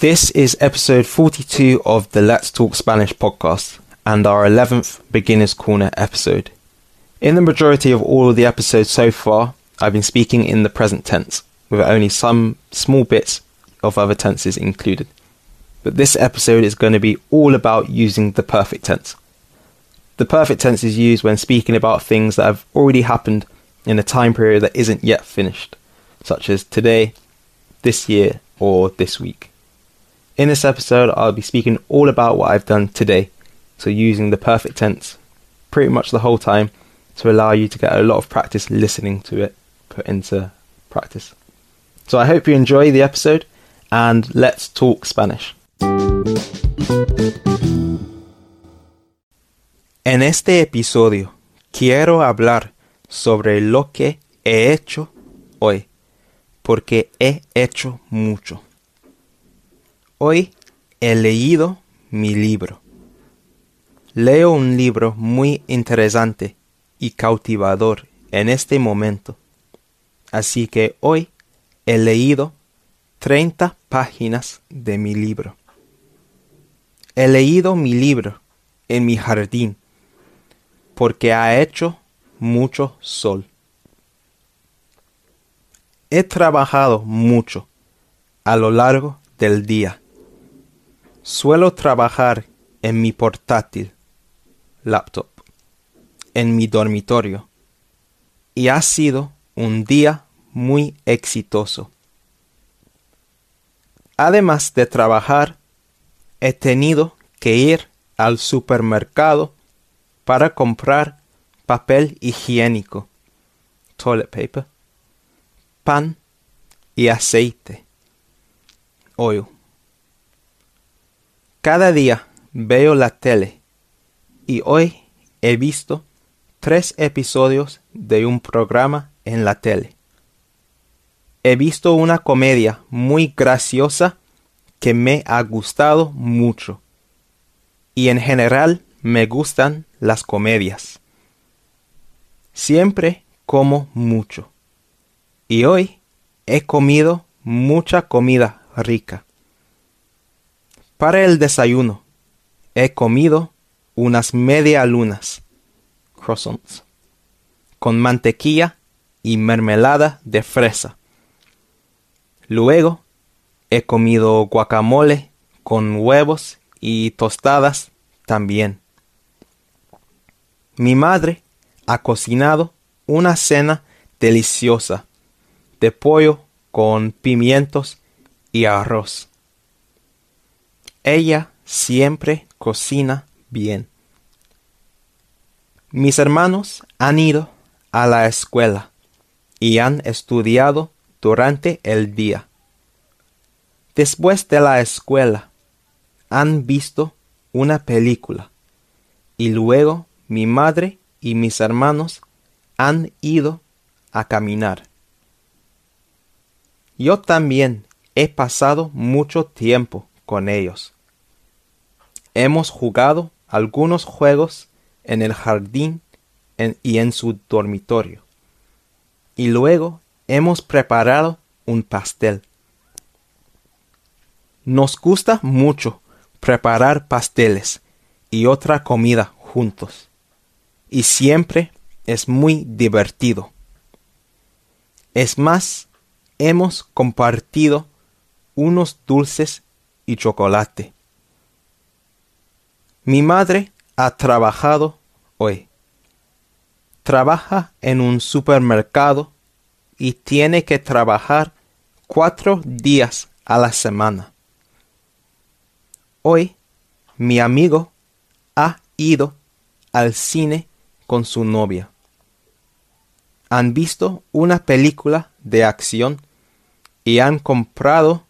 This is episode 42 of the Let's Talk Spanish podcast and our 11th Beginner's Corner episode. In the majority of all of the episodes so far, I've been speaking in the present tense, with only some small bits of other tenses included. But this episode is going to be all about using the perfect tense. The perfect tense is used when speaking about things that have already happened in a time period that isn't yet finished, such as today, this year, or this week. In this episode, I'll be speaking all about what I've done today, so using the perfect tense pretty much the whole time to allow you to get a lot of practice listening to it put into practice. So I hope you enjoy the episode and let's talk Spanish. En este episodio quiero hablar sobre lo que he hecho hoy, porque he hecho mucho. Hoy he leído mi libro. Leo un libro muy interesante y cautivador en este momento. Así que hoy he leído 30 páginas de mi libro. He leído mi libro en mi jardín porque ha hecho mucho sol. He trabajado mucho a lo largo del día. Suelo trabajar en mi portátil, laptop, en mi dormitorio, y ha sido un día muy exitoso. Además de trabajar, he tenido que ir al supermercado para comprar papel higiénico, toilet paper, pan y aceite, oil. Cada día veo la tele y hoy he visto tres episodios de un programa en la tele. He visto una comedia muy graciosa que me ha gustado mucho. Y en general me gustan las comedias. Siempre como mucho. Y hoy he comido mucha comida rica. Para el desayuno he comido unas media lunas, croissants, con mantequilla y mermelada de fresa. Luego he comido guacamole con huevos y tostadas también. Mi madre ha cocinado una cena deliciosa de pollo con pimientos y arroz. Ella siempre cocina bien. Mis hermanos han ido a la escuela y han estudiado durante el día. Después de la escuela, han visto una película y luego mi madre y mis hermanos han ido a caminar. Yo también he pasado mucho tiempo con ellos. Hemos jugado algunos juegos en el jardín y en su dormitorio. Y luego hemos preparado un pastel. Nos gusta mucho preparar pasteles y otra comida juntos. Y siempre es muy divertido. Es más, hemos compartido unos dulces y chocolate. Mi madre ha trabajado hoy. Trabaja en un supermercado y tiene que trabajar cuatro días a la semana. Hoy mi amigo ha ido al cine con su novia. Han visto una película de acción y han comprado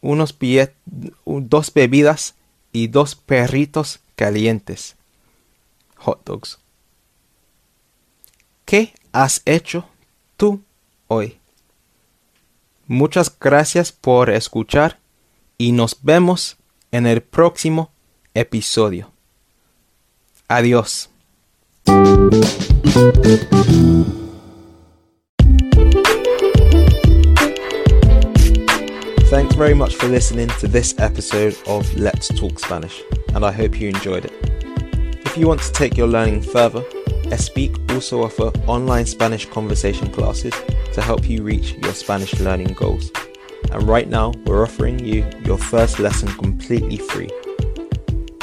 unos dos bebidas y dos perritos calientes. Hot dogs. ¿Qué has hecho tú hoy? Muchas gracias por escuchar y nos vemos en el próximo episodio. Adiós. Thanks very much for listening to this episode of Let's Talk Spanish, and I hope you enjoyed it. If you want to take your learning further, Espeak also offer online Spanish conversation classes to help you reach your Spanish learning goals. And right now, we're offering you your first lesson completely free.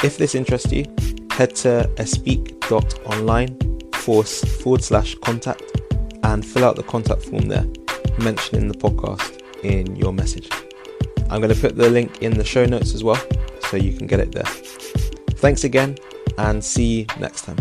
If this interests you, head to espeak.online forward slash contact and fill out the contact form there, mentioning the podcast in your message. I'm going to put the link in the show notes as well, so you can get it there. Thanks again, and see you next time.